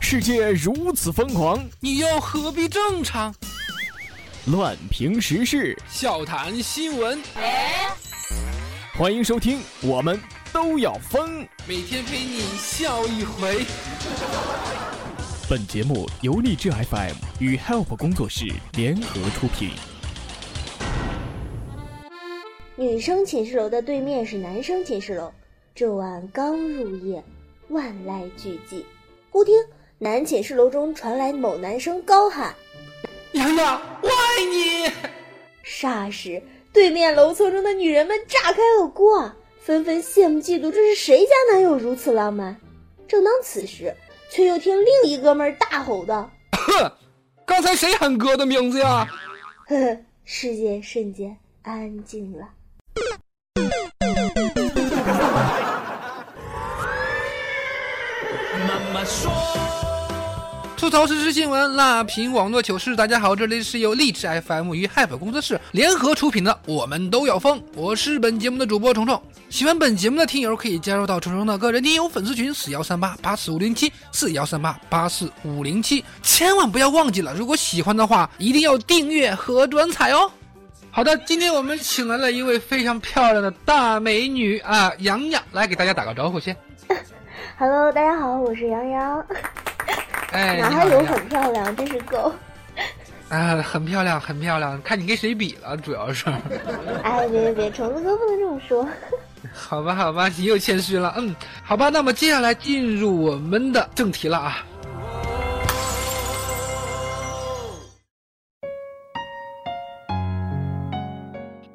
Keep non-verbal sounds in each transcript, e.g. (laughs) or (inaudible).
世界如此疯狂，你又何必正常？乱评时事，笑谈新闻，欢迎收听，我们都要疯。每天陪你笑一回。本节目由荔枝 FM 与 Help 工作室联合出品。女生寝室楼的对面是男生寝室楼，这晚刚入夜，万籁俱寂。忽听男寝室楼中传来某男生高喊：“洋洋，我爱你！”霎时，对面楼层中的女人们炸开了锅，纷纷羡慕嫉妒，这是谁家男友如此浪漫？正当此时，却又听另一哥们大吼道：“哼，刚才谁喊哥的名字呀？” (laughs) 呵呵，世界瞬间安静了。说：“吐槽时事新闻，辣评网络糗事。大家好，这里是由荔枝 FM 与 Hype 工作室联合出品的《我们都要疯》，我是本节目的主播虫虫。喜欢本节目的听友可以加入到虫虫的个人听友粉丝群四幺三八八四五零七四幺三八八四五零七，千万不要忘记了，如果喜欢的话，一定要订阅和转采哦。好的，今天我们请来了一位非常漂亮的大美女啊，洋洋，来给大家打个招呼先。Hello，大家好，我是杨洋。哎，(laughs) 哪还有很漂亮，真是够。啊，很漂亮，很漂亮，看你跟谁比了，主要是。(laughs) 哎，别别别，虫子哥不能这么说。(laughs) 好吧，好吧，你又谦虚了。嗯，好吧，那么接下来进入我们的正题了啊。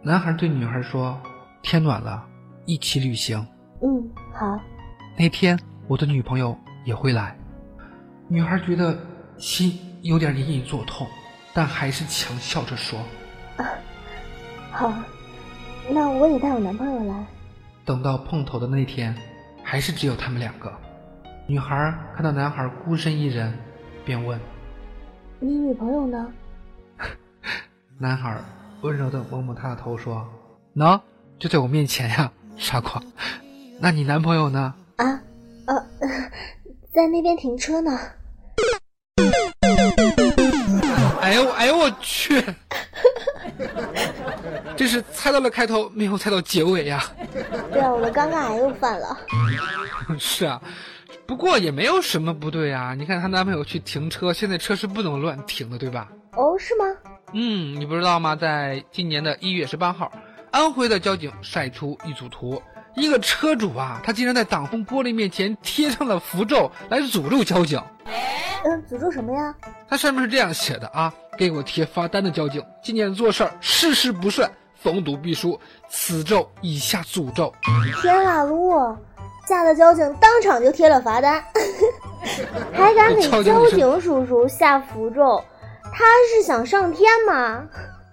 男孩对女孩说：“天暖了，一起旅行。”嗯，好。那天我的女朋友也会来。女孩觉得心有点隐隐作痛，但还是强笑着说：“啊，好，那我也带我男朋友来。”等到碰头的那天，还是只有他们两个。女孩看到男孩孤身一人，便问：“你女朋友呢？” (laughs) 男孩温柔的摸摸她的头说：“喏，就在我面前呀，傻瓜。那你男朋友呢？”在那边停车呢。哎呦哎呦我去！(laughs) 这是猜到了开头，没有猜到结尾呀。对啊，我的尴尬癌又犯了。(laughs) 是啊，不过也没有什么不对啊。你看她男朋友去停车，现在车是不能乱停的，对吧？哦，是吗？嗯，你不知道吗？在今年的一月十八号，安徽的交警晒出一组图。一个车主啊，他竟然在挡风玻璃面前贴上了符咒来诅咒交警。嗯，诅咒什么呀？他上面是这样写的啊：“给我贴罚单的交警，今年做事儿事事不顺，逢赌必输。此咒以下诅咒。”天啊，噜！吓得交警当场就贴了罚单，(laughs) 还敢给交警叔叔下符咒，他是想上天吗？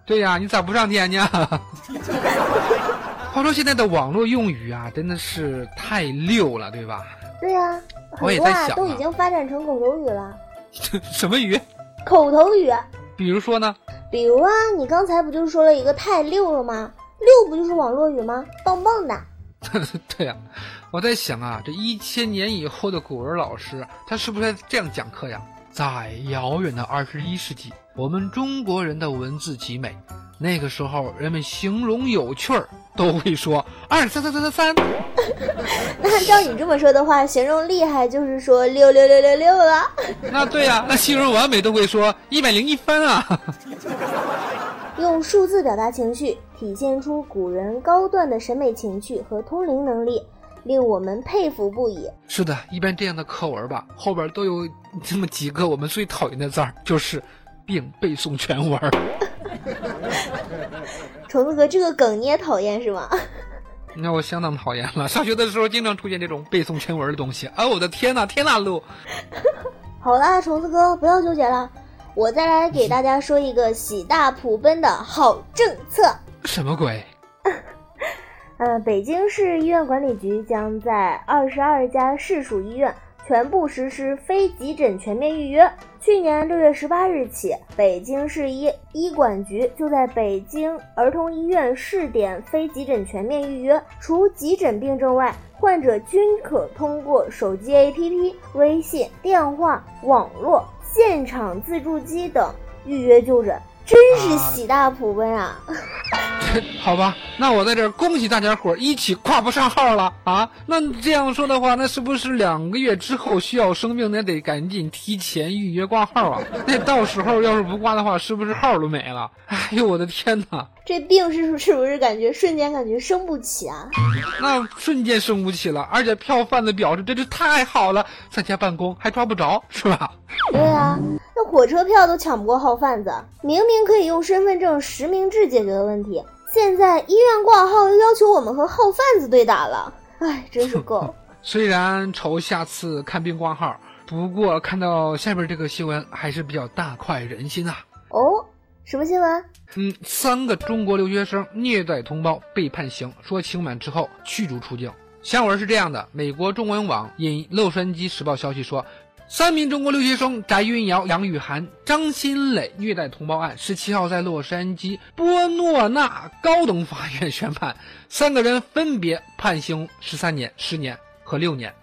对呀、啊，你咋不上天呢？(laughs) 话说现在的网络用语啊，真的是太溜了，对吧？对呀、啊，我也在想、啊，都已经发展成口头语了。(laughs) 什么语？口头语。比如说呢？比如啊，你刚才不就说了一个太溜了吗？溜不就是网络语吗？棒棒的。(laughs) 对呀、啊，我在想啊，这一千年以后的古文老师，他是不是这样讲课呀？在遥远的二十一世纪，我们中国人的文字极美。那个时候，人们形容有趣儿都会说二三三三三三。(laughs) 那照你这么说的话，形容厉害就是说六六六六六了。(laughs) 那对呀、啊，那形容完美都会说一百零一分啊。用数字表达情绪，体现出古人高段的审美情趣和通灵能力，令我们佩服不已。是的，一般这样的课文吧，后边都有这么几个我们最讨厌的字儿，就是并背诵全文。(laughs) 虫子哥，这个梗你也讨厌是吗？(laughs) 那我相当讨厌了。上学的时候经常出现这种背诵全文的东西。啊，我的天呐，天呐路！好啦，虫子哥，不要纠结了，我再来给大家说一个喜大普奔的好政策。什么鬼？(laughs) 呃，北京市医院管理局将在二十二家市属医院全部实施非急诊全面预约。去年六月十八日起，北京市医医管局就在北京儿童医院试点非急诊全面预约，除急诊病症外，患者均可通过手机 APP、微信、电话、网络、现场自助机等预约就诊，真是喜大普奔啊！(laughs) 好吧，那我在这儿恭喜大家伙儿一起挂不上号了啊！那这样说的话，那是不是两个月之后需要生病，那得赶紧提前预约挂号啊？(laughs) 那到时候要是不挂的话，是不是号都没了？哎呦我的天哪！这病是是不是感觉瞬间感觉生不起啊？那瞬间生不起了，而且票贩子表示这是太好了，在家办公还抓不着，是吧？对啊，那火车票都抢不过号贩子，明明可以用身份证实名制解决的问题。现在医院挂号又要求我们和号贩子对打了，哎，真是够。(laughs) 虽然愁下次看病挂号，不过看到下边这个新闻还是比较大快人心啊。哦，什么新闻？嗯，三个中国留学生虐待同胞被判刑，说刑满之后驱逐出境。新闻是这样的：美国中文网引《洛杉矶时报》消息说。三名中国留学生翟云瑶、杨雨涵、张新磊虐待同胞案，十七号在洛杉矶波诺纳高等法院宣判，三个人分别判刑十三年、十年和六年。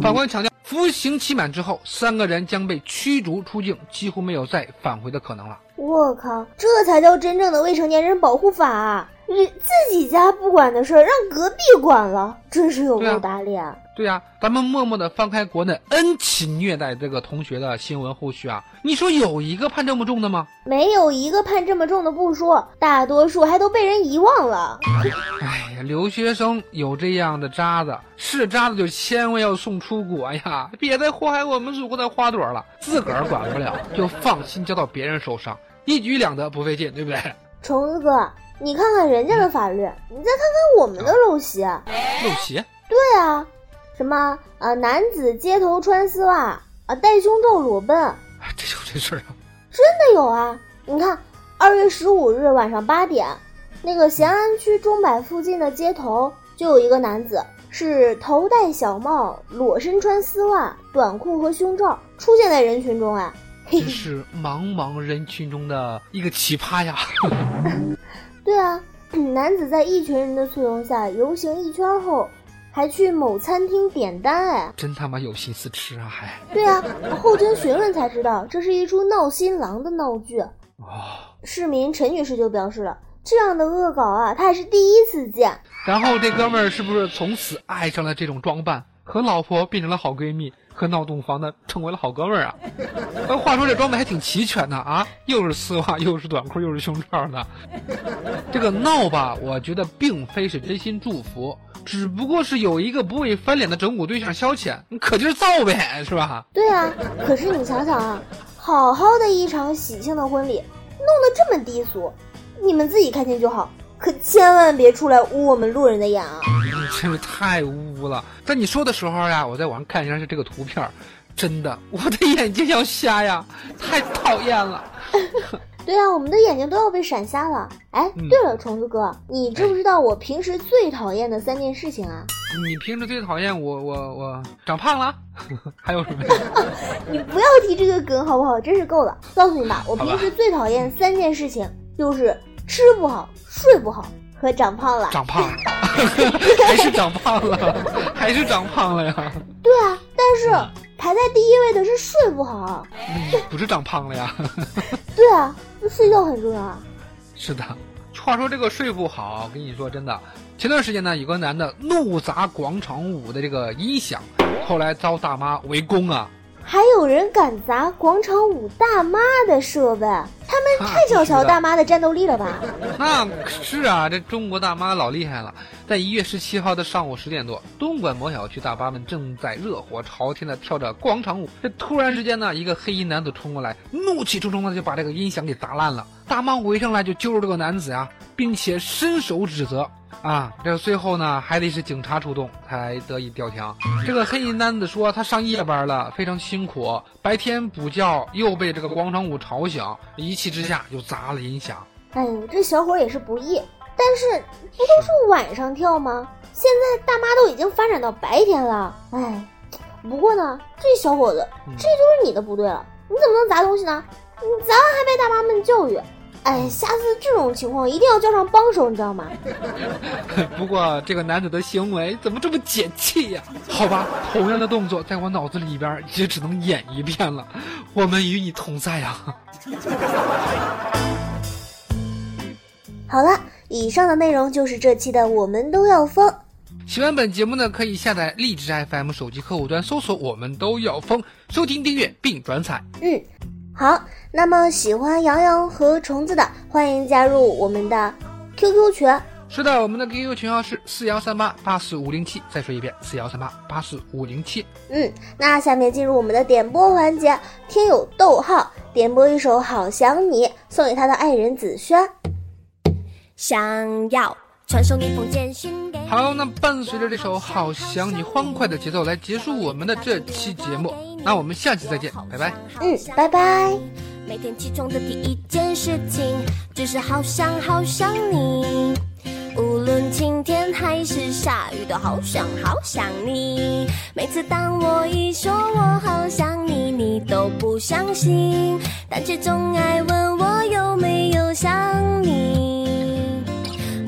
法官强调，服刑期满之后，三个人将被驱逐出境，几乎没有再返回的可能了。我靠，这才叫真正的未成年人保护法！你自己家不管的事儿，让隔壁管了，真是有够打脸。对呀，咱们默默的翻开国内 N 起虐待这个同学的新闻后续啊，你说有一个判这么重的吗？没有一个判这么重的不说，大多数还都被人遗忘了。(laughs) 哎呀，留学生有这样的渣子，是渣子就千万要送出国呀！别再祸害我们祖国的花朵了，自个儿管不了就放心交到别人手上，一举两得不费劲，对不对？虫子哥，你看看人家的法律，你再看看我们的陋习。陋习？对啊。什么呃？男子街头穿丝袜啊，戴胸罩裸奔，这有这事儿啊？真的有啊！你看，二月十五日晚上八点，那个咸安区中柏附近的街头，就有一个男子是头戴小帽，裸身穿丝袜、短裤和胸罩出现在人群中，啊，这是茫茫人群中的一个奇葩呀！(laughs) 对啊，男子在一群人的簇拥下游行一圈后。还去某餐厅点单哎，真他妈有心思吃啊！还对啊，后经询问才知道，这是一出闹新郎的闹剧。哦，市民陈女士就表示了，这样的恶搞啊，她还是第一次见。然后这哥们儿是不是从此爱上了这种装扮，和老婆变成了好闺蜜，和闹洞房的成为了好哥们儿啊？那话说这装备还挺齐全的啊，又是丝袜，又是短裤，又是胸罩的。这个闹吧，我觉得并非是真心祝福。只不过是有一个不会翻脸的整蛊对象消遣，你可劲儿造呗，是吧？对啊，可是你想想啊，好好的一场喜庆的婚礼，弄得这么低俗，你们自己开心就好，可千万别出来污我们路人的眼啊！你真是太污了。在你说的时候呀，我在网上看一下是这个图片，真的，我的眼睛要瞎呀，太讨厌了。(laughs) 对啊，我们的眼睛都要被闪瞎了。哎，对了，虫子哥，你知不知道我平时最讨厌的三件事情啊？(laughs) 你平时最讨厌我我我长胖了，(laughs) 还有什么？你不要提这个梗好不好？真是够了。告诉你吧，我平时最讨厌三件事情，就是吃不好、睡不好和长胖了。长胖了，(laughs) 还是长胖了，(laughs) 还是长胖了呀？对啊，但是排在第一位的是睡不好，不是长胖了呀？(laughs) 对啊。睡觉很重要啊！是的，话说这个睡不好，跟你说真的，前段时间呢，有个男的怒砸广场舞的这个音响，后来遭大妈围攻啊。还有人敢砸广场舞大妈的设备，他们太小瞧大妈的战斗力了吧？(laughs) 那是啊，这中国大妈老厉害了。在一月十七号的上午十点多，东莞某小区大妈们正在热火朝天的跳着广场舞，这突然之间呢，一个黑衣男子冲过来，怒气冲冲的就把这个音响给砸烂了。大妈围上来就揪住这个男子呀，并且伸手指责。啊，这个最后呢，还得是警察出动才得以调停。这个黑衣男子说，他上夜班了，非常辛苦，白天补觉又被这个广场舞吵醒，一气之下就砸了音响。哎呦，这小伙也是不易，但是不都是晚上跳吗？现在大妈都已经发展到白天了，哎，不过呢，这小伙子，这就是你的不对了，你怎么能砸东西呢？你砸完还被大妈们教育。哎，下次这种情况一定要叫上帮手，你知道吗？(laughs) 不过这个男子的行为怎么这么解气呀？好吧，同样的动作在我脑子里边也只能演一遍了。我们与你同在呀。好了，以上的内容就是这期的《我们都要疯》。喜欢本节目呢，可以下载荔枝 FM 手机客户端搜索“我们都要疯”，收听订阅并转采。嗯。好，那么喜欢洋洋和虫子的，欢迎加入我们的 QQ 群。是的，我们的 QQ 群号是四幺三八八四五零七。再说一遍，四幺三八八四五零七。嗯，那下面进入我们的点播环节，听友逗号点播一首《好想你》，送给他的爱人子轩。想要传送一封简讯。好，那伴随着这首《好想你》欢快的节奏来结束我们的这期节目。那我们下期再见，拜拜。嗯，拜拜。每天起床的第一件事情，就是好想好想你。无论晴天还是下雨，都好想好想你。每次当我一说我好想你，你都不相信，但却总爱问我有没有想你。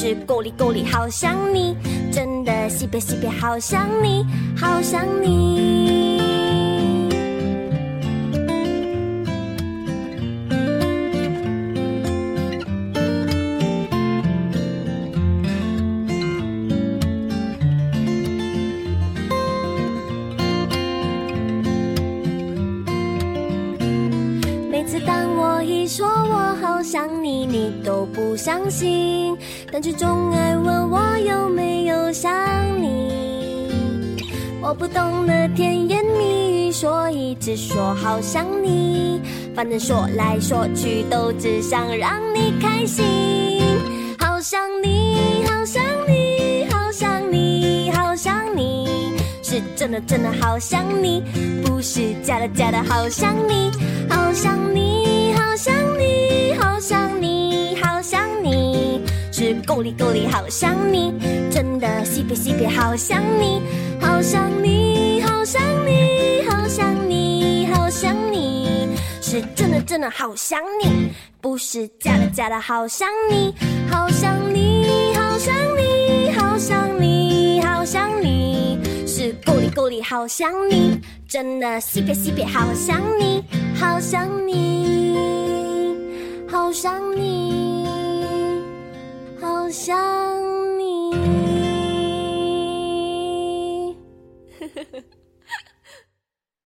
是够力够力好想你，真的西北西北好想你，好想你。每次当我一说，我好想你，你都不相信，但却总爱问我有没有想你。我不懂得甜言蜜语，所以只说好想你。反正说来说去都只想让你开心。好想你，好想你，好想你，好想你，是真的真的好想你，不是假的假的好想你。好想你，好想你，好想你。好想你是够力够力，好想你，真的西北西北，好想你，好想你，好想你，好想你，好想你，是真的真的好想你，不是假的假的好想你，好想你，好想你，好想你，好想你，是够力够力，好想你，真的西北西北，好想你，好想你，好想你。好想